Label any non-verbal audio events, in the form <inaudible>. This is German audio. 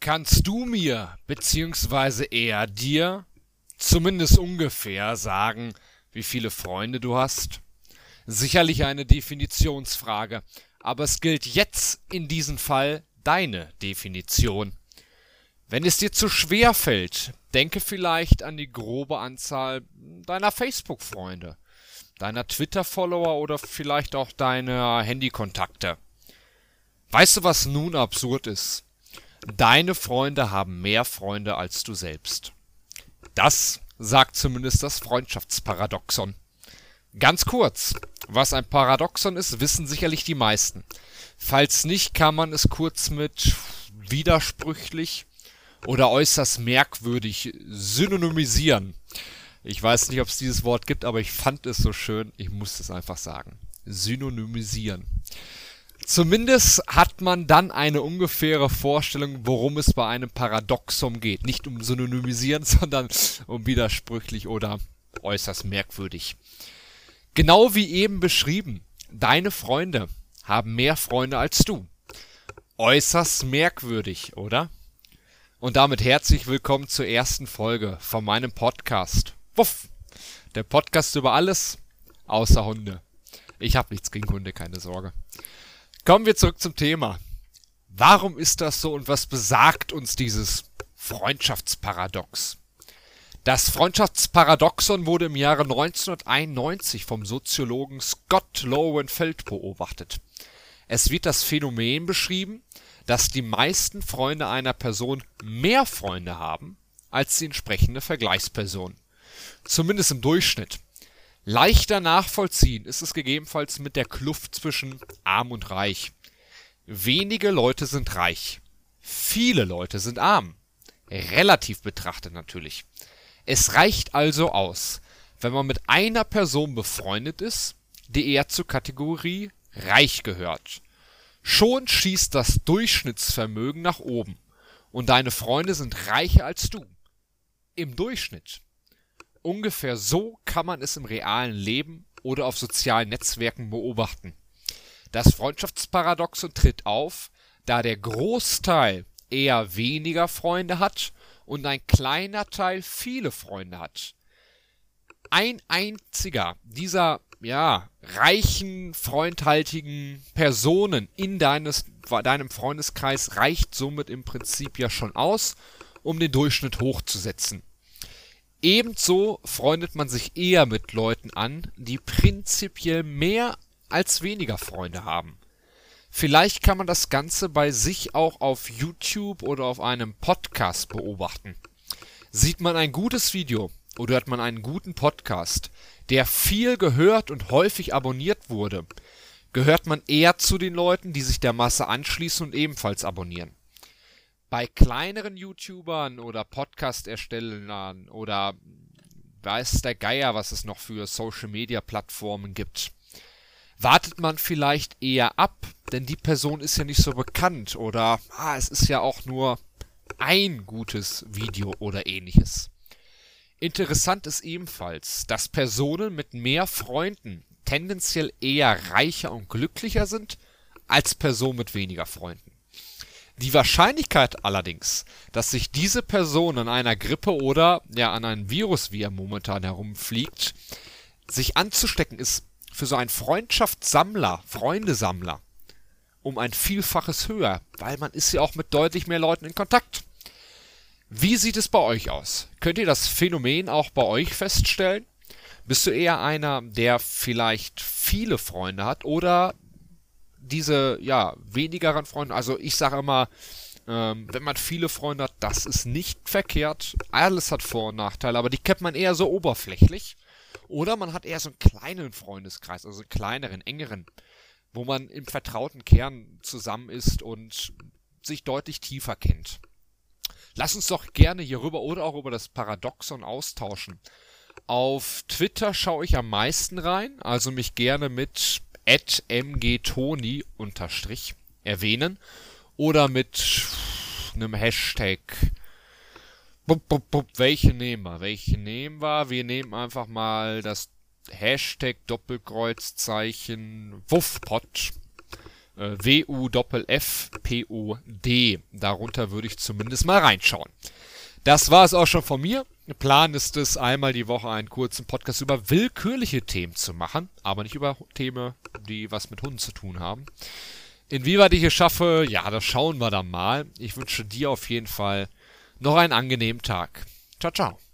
Kannst du mir, beziehungsweise eher dir, zumindest ungefähr sagen, wie viele Freunde du hast? Sicherlich eine Definitionsfrage, aber es gilt jetzt in diesem Fall deine Definition. Wenn es dir zu schwer fällt, denke vielleicht an die grobe Anzahl deiner Facebook-Freunde, deiner Twitter-Follower oder vielleicht auch deiner Handykontakte. Weißt du, was nun absurd ist? Deine Freunde haben mehr Freunde als du selbst. Das sagt zumindest das Freundschaftsparadoxon. Ganz kurz, was ein Paradoxon ist, wissen sicherlich die meisten. Falls nicht, kann man es kurz mit widersprüchlich oder äußerst merkwürdig synonymisieren. Ich weiß nicht, ob es dieses Wort gibt, aber ich fand es so schön, ich muss es einfach sagen. Synonymisieren. Zumindest hat man dann eine ungefähre Vorstellung, worum es bei einem Paradoxum geht. Nicht um Synonymisieren, <laughs> sondern um widersprüchlich oder äußerst merkwürdig. Genau wie eben beschrieben, deine Freunde haben mehr Freunde als du. Äußerst merkwürdig, oder? Und damit herzlich willkommen zur ersten Folge von meinem Podcast. Wuff! Der Podcast über alles außer Hunde. Ich habe nichts gegen Hunde, keine Sorge. Kommen wir zurück zum Thema. Warum ist das so und was besagt uns dieses Freundschaftsparadox? Das Freundschaftsparadoxon wurde im Jahre 1991 vom Soziologen Scott Lowenfeld beobachtet. Es wird das Phänomen beschrieben, dass die meisten Freunde einer Person mehr Freunde haben als die entsprechende Vergleichsperson. Zumindest im Durchschnitt. Leichter nachvollziehen ist es gegebenenfalls mit der Kluft zwischen arm und reich. Wenige Leute sind reich. Viele Leute sind arm. Relativ betrachtet natürlich. Es reicht also aus, wenn man mit einer Person befreundet ist, die eher zur Kategorie reich gehört. Schon schießt das Durchschnittsvermögen nach oben und deine Freunde sind reicher als du. Im Durchschnitt. Ungefähr so kann man es im realen Leben oder auf sozialen Netzwerken beobachten. Das Freundschaftsparadoxon tritt auf, da der Großteil eher weniger Freunde hat und ein kleiner Teil viele Freunde hat. Ein einziger dieser ja, reichen, freundhaltigen Personen in deines, deinem Freundeskreis reicht somit im Prinzip ja schon aus, um den Durchschnitt hochzusetzen. Ebenso freundet man sich eher mit Leuten an, die prinzipiell mehr als weniger Freunde haben. Vielleicht kann man das Ganze bei sich auch auf YouTube oder auf einem Podcast beobachten. Sieht man ein gutes Video oder hört man einen guten Podcast, der viel gehört und häufig abonniert wurde, gehört man eher zu den Leuten, die sich der Masse anschließen und ebenfalls abonnieren. Bei kleineren YouTubern oder Podcast-Erstellern oder weiß der Geier, was es noch für Social-Media-Plattformen gibt, wartet man vielleicht eher ab, denn die Person ist ja nicht so bekannt oder ah, es ist ja auch nur ein gutes Video oder ähnliches. Interessant ist ebenfalls, dass Personen mit mehr Freunden tendenziell eher reicher und glücklicher sind als Personen mit weniger Freunden. Die Wahrscheinlichkeit allerdings, dass sich diese Person an einer Grippe oder ja an einem Virus, wie er momentan herumfliegt, sich anzustecken, ist für so einen Freundschaftssammler, Freundesammler, um ein Vielfaches höher, weil man ist ja auch mit deutlich mehr Leuten in Kontakt. Wie sieht es bei euch aus? Könnt ihr das Phänomen auch bei euch feststellen? Bist du eher einer, der vielleicht viele Freunde hat oder diese, ja, wenigeren Freunde, also ich sage immer, ähm, wenn man viele Freunde hat, das ist nicht verkehrt. Alles hat Vor- und Nachteile, aber die kennt man eher so oberflächlich. Oder man hat eher so einen kleinen Freundeskreis, also einen kleineren, engeren, wo man im vertrauten Kern zusammen ist und sich deutlich tiefer kennt. Lass uns doch gerne hierüber oder auch über das Paradoxon austauschen. Auf Twitter schaue ich am meisten rein, also mich gerne mit mgtoni unterstrich erwähnen oder mit einem Hashtag. Bup, bup, bup, welche nehmen wir? Welche nehmen wir? Wir nehmen einfach mal das Hashtag Doppelkreuzzeichen Wuffpot. Äh, W-U-F-F-P-O-D. Darunter würde ich zumindest mal reinschauen. Das war es auch schon von mir. Plan ist es, einmal die Woche einen kurzen Podcast über willkürliche Themen zu machen, aber nicht über Themen, die was mit Hunden zu tun haben. Inwieweit ich es schaffe, ja, das schauen wir dann mal. Ich wünsche dir auf jeden Fall noch einen angenehmen Tag. Ciao, ciao.